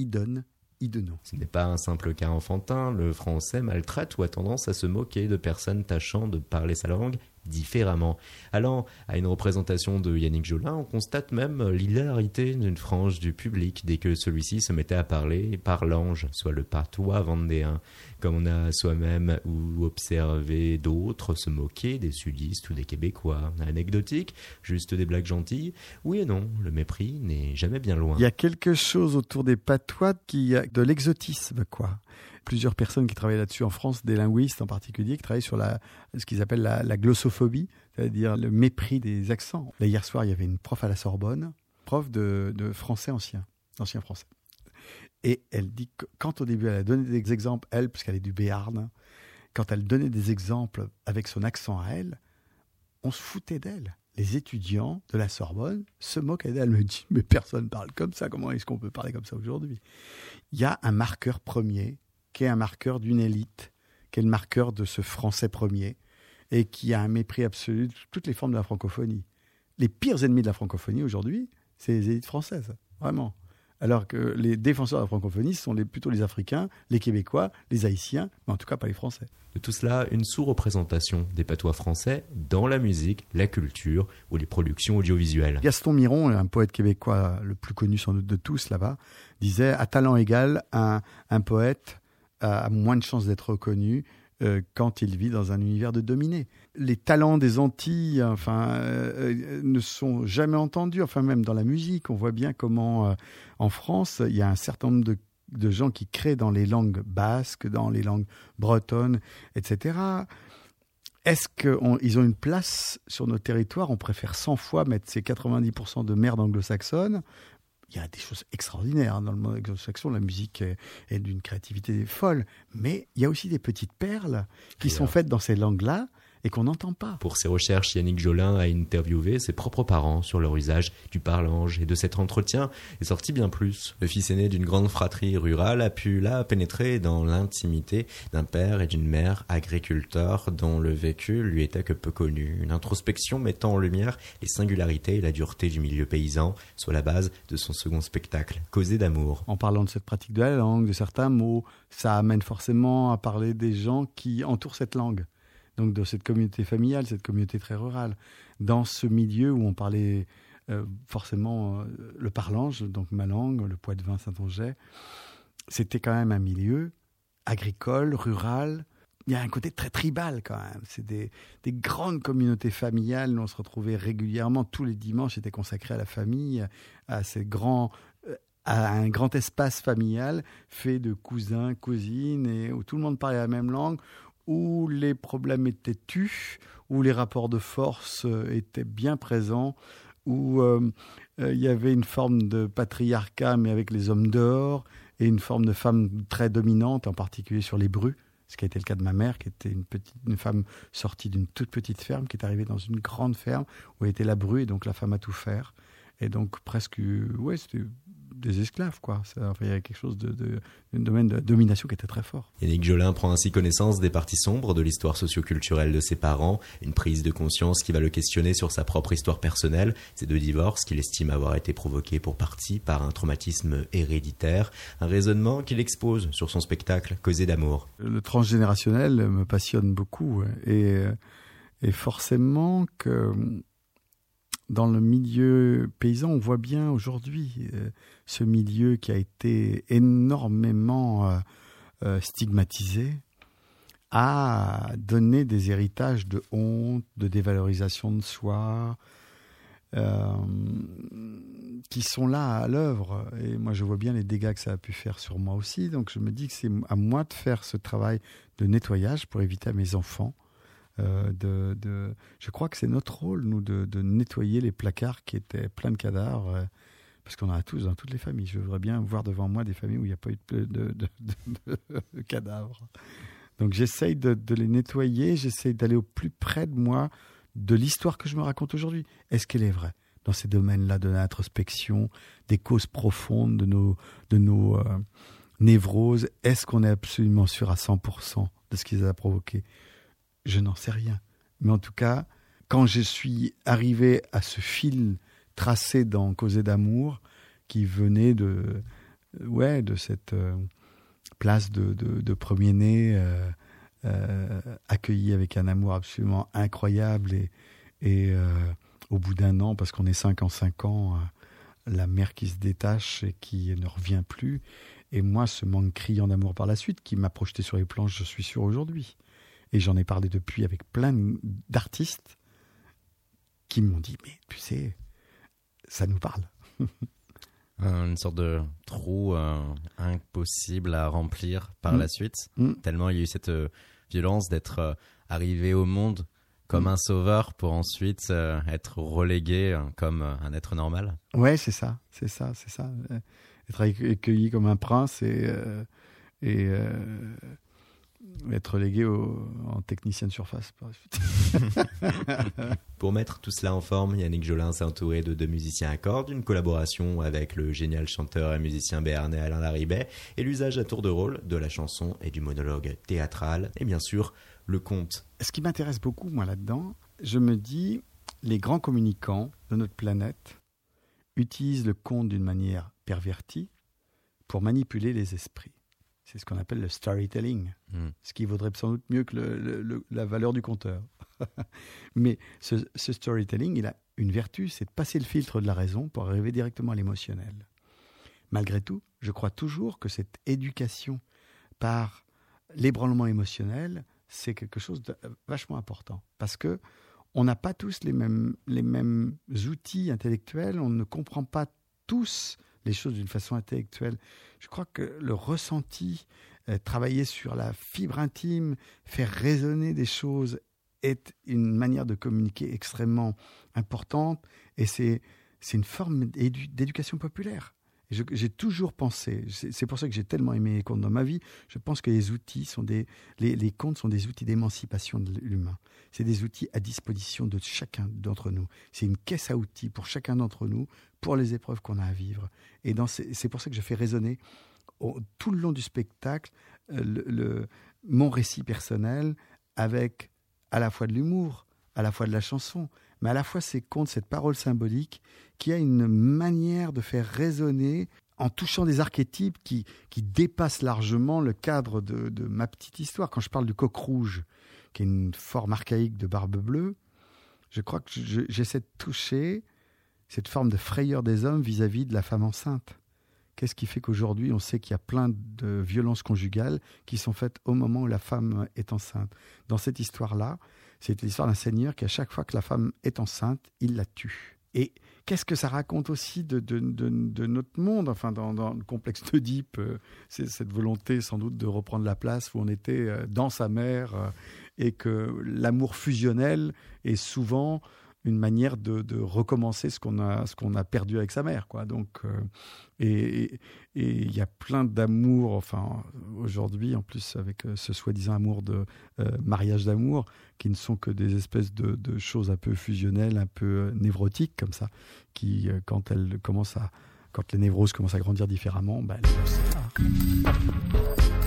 y donne, y donnons. Ce n'est pas un simple cas enfantin, le français maltraite ou a tendance à se moquer de personnes tâchant de parler sa langue différemment. Allant à une représentation de Yannick Jolin, on constate même l'hilarité d'une frange du public dès que celui-ci se mettait à parler par l'ange, soit le patois vendéen, comme on a soi-même ou observé d'autres se moquer des sudistes ou des québécois. Anecdotique, juste des blagues gentilles Oui et non, le mépris n'est jamais bien loin. Il y a quelque chose autour des patois qui a de l'exotisme, quoi. Plusieurs personnes qui travaillent là-dessus en France, des linguistes en particulier, qui travaillent sur la, ce qu'ils appellent la, glossophobie, c'est-à-dire le mépris des accents. Là, hier soir, il y avait une prof à la Sorbonne, prof de, français ancien, ancien français. Et elle dit que quand au début elle a donné des exemples, elle, puisqu'elle est du Béarn, quand elle donnait des exemples avec son accent à elle, on se foutait d'elle. Les étudiants de la Sorbonne se moquaient d'elle. Elle me dit, mais personne parle comme ça, comment est-ce qu'on peut parler comme ça aujourd'hui? Il y a un marqueur premier, qui est un marqueur d'une élite, qui est le marqueur de ce français premier, et qui a un mépris absolu de toutes les formes de la francophonie. Les pires ennemis de la francophonie aujourd'hui, c'est les élites françaises, vraiment. Alors que les défenseurs de la francophonie, ce sont les, plutôt les Africains, les Québécois, les Haïtiens, mais en tout cas pas les Français. De tout cela, une sous-représentation des patois français dans la musique, la culture ou les productions audiovisuelles. Gaston Miron, un poète québécois le plus connu sans doute de tous là-bas, disait à talent égal, un, un poète a moins de chances d'être reconnu euh, quand il vit dans un univers de dominés. Les talents des Antilles, enfin, euh, euh, ne sont jamais entendus. Enfin, même dans la musique, on voit bien comment, en France, il y a un certain nombre de, de gens qui créent dans les langues basques, dans les langues bretonnes, etc. Est-ce qu'ils ont une place sur nos territoires? On préfère 100 fois mettre ces 90% de merde anglo-saxonne. Il y a des choses extraordinaires hein, dans le monde anglo-saxon. La musique est, est d'une créativité folle. Mais il y a aussi des petites perles qui sont faites dans ces langues-là et qu'on n'entend pas. Pour ses recherches, Yannick Jolin a interviewé ses propres parents sur leur usage du parlange et de cet entretien est sorti bien plus. Le fils aîné d'une grande fratrie rurale a pu là pénétrer dans l'intimité d'un père et d'une mère agriculteurs dont le vécu lui était que peu connu. Une introspection mettant en lumière les singularités et la dureté du milieu paysan, soit la base de son second spectacle, Causé d'amour. En parlant de cette pratique de la langue, de certains mots, ça amène forcément à parler des gens qui entourent cette langue. Donc de cette communauté familiale, cette communauté très rurale. Dans ce milieu où on parlait euh, forcément euh, le parlange, donc ma langue, le Poids-de-Vin Saint-Onget, c'était quand même un milieu agricole, rural. Il y a un côté très tribal quand même. C'est des, des grandes communautés familiales. Nous, on se retrouvait régulièrement. Tous les dimanches étaient consacrés à la famille, à ces grands, euh, à un grand espace familial fait de cousins, cousines, et où tout le monde parlait la même langue, où les problèmes étaient tus, où les rapports de force euh, étaient bien présents, où euh, euh, il y avait une forme de patriarcat, mais avec les hommes dehors, et une forme de femme très dominante, en particulier sur les brus, ce qui a été le cas de ma mère, qui était une, petite, une femme sortie d'une toute petite ferme, qui est arrivée dans une grande ferme, où elle était la bru, et donc la femme à tout faire. Et donc presque, ouais, c'était des esclaves, quoi. Ça, enfin, il y avait quelque chose de, domaine de domination qui était très fort. Yannick Jolin prend ainsi connaissance des parties sombres de l'histoire socioculturelle de ses parents, une prise de conscience qui va le questionner sur sa propre histoire personnelle, ces deux divorces qu'il estime avoir été provoqués pour partie par un traumatisme héréditaire, un raisonnement qu'il expose sur son spectacle Causé d'amour. Le transgénérationnel me passionne beaucoup, et, et forcément que dans le milieu paysan, on voit bien aujourd'hui euh, ce milieu qui a été énormément euh, euh, stigmatisé a donné des héritages de honte, de dévalorisation de soi, qui sont là à l'œuvre. Et moi, je vois bien les dégâts que ça a pu faire sur moi aussi. Donc, je me dis que c'est à moi de faire ce travail de nettoyage pour éviter à mes enfants euh, je crois que c'est notre rôle, nous, de, nettoyer les placards qui étaient pleins de cadavres, euh, parce qu'on en a tous dans toutes les familles. Je voudrais bien voir devant moi des familles où il n'y a pas eu de, cadavres. Donc j'essaye de, les nettoyer, j'essaye d'aller au plus près de moi de l'histoire que je me raconte aujourd'hui. Est-ce qu'elle est vraie? Dans ces domaines-là de l'introspection, des causes profondes de nos, de nos euh, névroses Est-ce qu'on est absolument sûr à 100% de ce qui les a provoquées? Je n'en sais rien. Mais en tout cas, quand je suis arrivé à ce fil tracé dans Causer d'amour, qui venait de, ouais, de cette euh, place de, premier-né, euh, euh, accueilli avec un amour absolument incroyable, et, euh, au bout d'un an, parce qu'on est cinq en cinq ans, la mère qui se détache et qui ne revient plus, et moi, ce manque criant d'amour par la suite, qui m'a projeté sur les planches, je suis sûr, aujourd'hui. Et j'en ai parlé depuis avec plein d'artistes qui m'ont dit, mais tu sais, ça nous parle. Une sorte de trou euh, impossible à remplir par Mm. la suite. Mm. Tellement il y a eu cette euh, violence d'être euh, arrivé au monde comme Mm. un sauveur pour ensuite euh, être relégué euh, comme euh, un être normal. Ouais, c'est ça, c'est ça, c'est ça. Euh, Être accueilli comme un prince et, euh, et euh, être relégué au- en technicien de surface par la suite. Pour mettre tout cela en forme, Yannick Jolin s'est entouré de deux musiciens à cordes, une collaboration avec le génial chanteur et musicien béarnais Alain Laribet, et l'usage à tour de rôle de la chanson et du monologue théâtral, et bien sûr le conte. Ce qui m'intéresse beaucoup, moi, là-dedans, je me dis, les grands communicants de notre planète utilisent le conte d'une manière pervertie pour manipuler les esprits. C'est ce qu'on appelle le storytelling, Mm. ce qui vaudrait sans doute mieux que le- le- le- la valeur du conteur. Mais ce, ce storytelling, il a une vertu, c'est de passer le filtre de la raison pour arriver directement à l'émotionnel. Malgré tout, je crois toujours que cette éducation par l'ébranlement émotionnel, c'est quelque chose de vachement important. Parce que on n'a pas tous les mêmes, les mêmes outils intellectuels, on ne comprend pas tous les choses d'une façon intellectuelle. Je crois que le ressenti, euh, travailler sur la fibre intime, faire résonner des choses est une manière de communiquer extrêmement importante et c'est une forme d'édu- d'éducation populaire. J'ai toujours pensé, c'est pour ça que j'ai tellement aimé les contes dans ma vie, je pense que les outils sont des, les contes sont des outils d'émancipation de l'humain. C'est des outils à disposition de chacun d'entre nous. C'est une caisse à outils pour chacun d'entre nous, pour les épreuves qu'on a à vivre. Et c'est pour ça que je fais résonner tout le long du spectacle euh, mon récit personnel avec à la fois de l'humour, à la fois de la chanson, mais à la fois ces contes, cette parole symbolique qui a une manière de faire résonner en touchant des archétypes qui, qui dépassent largement le cadre de, ma petite histoire. Quand je parle du coq rouge, qui est une forme archaïque de barbe bleue, je crois que je- j'essaie de toucher cette forme de frayeur des hommes vis-à-vis de la femme enceinte. Qu'est-ce qui fait qu'aujourd'hui, on sait qu'il y a plein de violences conjugales qui sont faites au moment où la femme est enceinte? Dans cette histoire-là, c'est l'histoire d'un seigneur qui, à chaque fois que la femme est enceinte, il la tue. Et qu'est-ce que ça raconte aussi de, notre monde? Enfin, dans, dans le complexe d'Oedipe, euh, c'est cette volonté sans doute de reprendre la place où on était euh, dans sa mère euh, et que l'amour fusionnel est souvent une manière de, recommencer ce qu'on a ce a perdu avec sa mère quoi donc euh, et il y a plein d'amour enfin aujourd'hui en plus avec euh, ce soi-disant amour de euh, mariage d'amour qui ne sont que des espèces de, choses un peu fusionnelles un peu névrotiques comme ça qui quand elles commencent à quand les névroses commencent à grandir différemment ben, elles.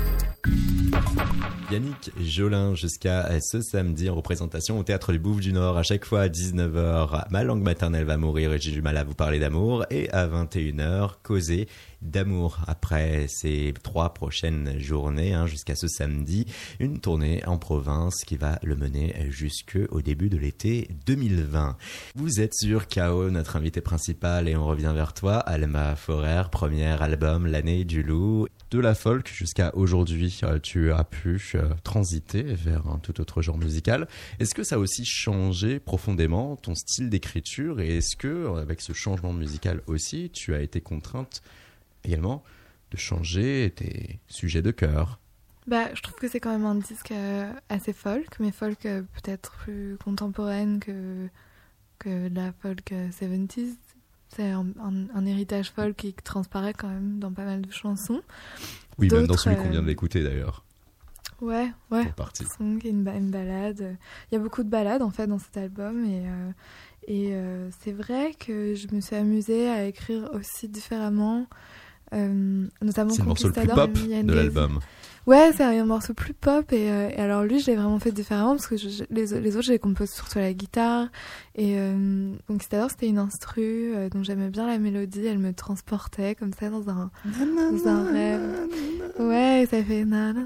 Yannick Jolin jusqu'à ce samedi en représentation au Théâtre du Bouffe du Nord à chaque fois à 19h. Ma langue maternelle va mourir et j'ai du mal à vous parler d'amour. Et à 21h, causer d'amour. Après ces trois prochaines journées hein, jusqu'à ce samedi, une tournée en province qui va le mener jusqu'au début de l'été 2020. Vous êtes sur KO, notre invité principal et on revient vers toi, Alma Forer, premier album L'année du loup. De la folk jusqu'à aujourd'hui, euh, tu as pu euh, transiter vers un tout autre genre musical. Est-ce que ça a aussi changé profondément ton style d'écriture? Et est-ce que, avec ce changement musical aussi, tu as été contrainte également de changer tes sujets de cœur Bah, je trouve que c'est quand même un disque euh, assez folk, mais folk euh, peut-être plus contemporaine que, que la folk euh, 70s. c'est un, un- un héritage folk qui transparaît quand même dans pas mal de chansons. Oui, même dans celui qu'on vient euh, d'écouter d'ailleurs, Ouais, ouais. partie. Song, une, ba- une balade. Il y a beaucoup de balades en fait dans cet album et, euh, et euh, c'est vrai que je me suis amusée à écrire aussi différemment, euh, notamment C'est le morceau le plus pop de l'album. Ouais, c'est un morceau plus pop et, euh, et alors lui, je l'ai vraiment fait différemment parce que je- je- les, les autres, je les compose surtout à la guitare et euh, Conquistador, c'était une instru euh, dont j'aimais bien la mélodie, elle me transportait comme ça dans un dans un rêve. Ouais, ça fait na na.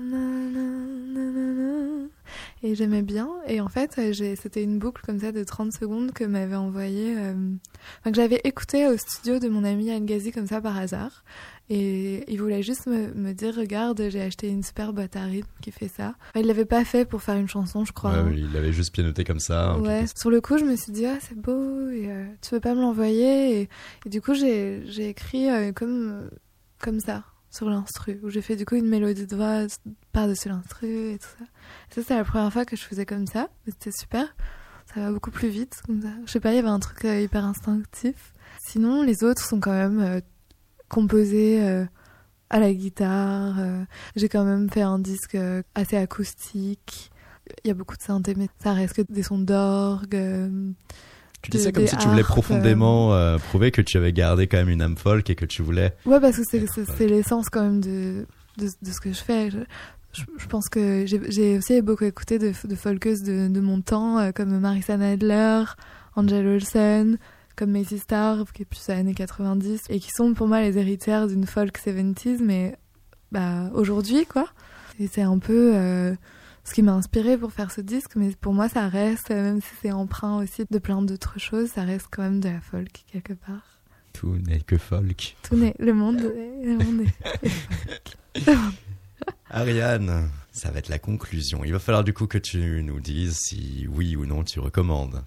Et j'aimais bien et en fait, euh, c'était une boucle comme ça de 30 secondes que m'avait envoyé euh, enfin, que j'avais écouté au studio de mon ami Yann Gazi comme ça par hasard. Et il voulait juste me, me dire regarde j'ai acheté une super boîte à rythme qui fait ça. Enfin, il l'avait pas fait pour faire une chanson je crois. Ouais, hein. il avait juste pianoté comme ça. Ouais, sur le coup, je me suis dit, ah, c'est beau, et, euh, tu veux pas me l'envoyer? Et, et du coup, j'ai écrit euh, comme, comme ça, sur l'instru, où j'ai fait du coup une mélodie de voix par-dessus l'instru et tout ça. Et ça, c'était la première fois que je faisais comme ça, c'était super. Ça va beaucoup plus vite, comme ça. Je sais pas, il y avait un truc euh, hyper instinctif. Sinon, les autres sont quand même euh, composés euh, à la guitare. J'ai quand même fait un disque assez acoustique. Il y a beaucoup de synthé, mais ça reste que des sons d'orgue. Euh, Tu dis ça comme si tu voulais profondément euh, prouver que tu avais gardé quand même une âme folk et que tu voulais. Ouais, parce que c'est l'essence quand même de, de, de ce que je fais. Je, je, je pense que j'ai aussi beaucoup écouté de, de folkeuses de, de mon temps, euh, comme Marissa Nadler, Angel Olsen, comme Macy Starr, qui est plus à années 90, et qui sont pour moi les héritières d'une folk 70s, mais bah, aujourd'hui, quoi. Et c'est un peu euh, ce qui m'a inspiré pour faire ce disque, mais pour moi, ça reste, même si c'est emprunt aussi de plein d'autres choses, ça reste quand même de la folk, quelque part. Tout n'est que folk. Tout n'est- le monde, est- le monde est- est folk. Ariane, ça va être la conclusion. Il va falloir du coup que tu nous dises si oui ou non tu recommandes.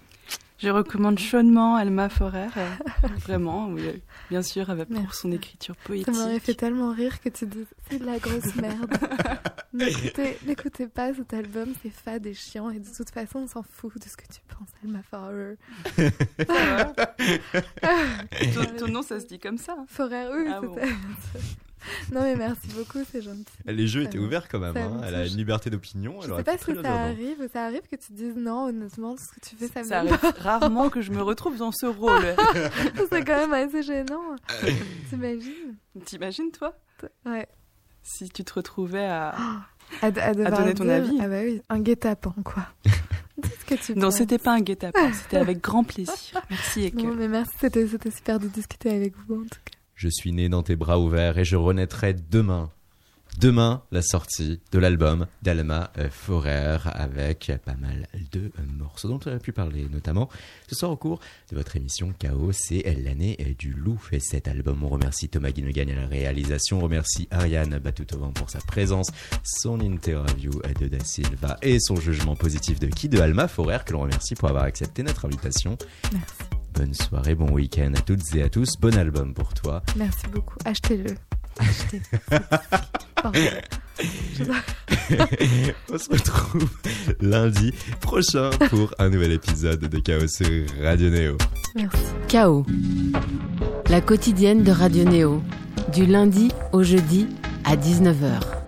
Je recommande chaudement Alma Forer, euh, vraiment, oui, euh, bien sûr, avec, pour Merci. son écriture Ça poétique. m'aurait fait tellement rire que tu dises c'est de la grosse merde. N'écoutez pas cet album, c'est fade et chiant et de toute façon on s'en fout de ce que tu penses, Alma Forer. ton, ton nom, ça se dit comme ça. Forer, oui, Ah bon. Non mais merci beaucoup, c'est gentil. Les jeux étaient me- ouverts quand même. hein. me Elle a une liberté d'opinion. Je sais pas si ça arrive, ça arrive que tu dises non, honnêtement, ce que tu fais, ça me Ça arrive rarement que je me retrouve dans ce rôle. C'est quand même assez gênant. T'imagines? T'imagines, toi? Ouais. Si tu te retrouvais à... À, à devoir donner ton dire- avis. Ah bah oui, un guet-apens quoi. Dis ce que tu Non, c'était pas un guet-apens, c'était avec grand plaisir. Merci, et Non mais merci, c'était super de discuter avec vous en tout cas. Je suis né dans tes bras ouverts et je renaîtrai demain. Demain, la sortie de l'album d'Alma euh, Forer avec pas mal de morceaux dont on a pu parler, notamment ce soir au cours de votre émission Chaos, c'est l'année du loup et cet album. On remercie Thomas Guinogagne à la réalisation, on remercie Ariane Batutovan pour sa présence, son interview de Da Silva et son jugement positif de qui de Alma Forer que l'on remercie pour avoir accepté notre invitation. Merci. Bonne soirée, bon week-end à toutes et à tous, bon album pour toi. Merci beaucoup. Achetez-le. Achetez. On se retrouve lundi prochain pour un nouvel épisode de Chaos sur Radio Néo. Merci. Chaos. La quotidienne de Radio Néo. Du lundi au jeudi à 19h.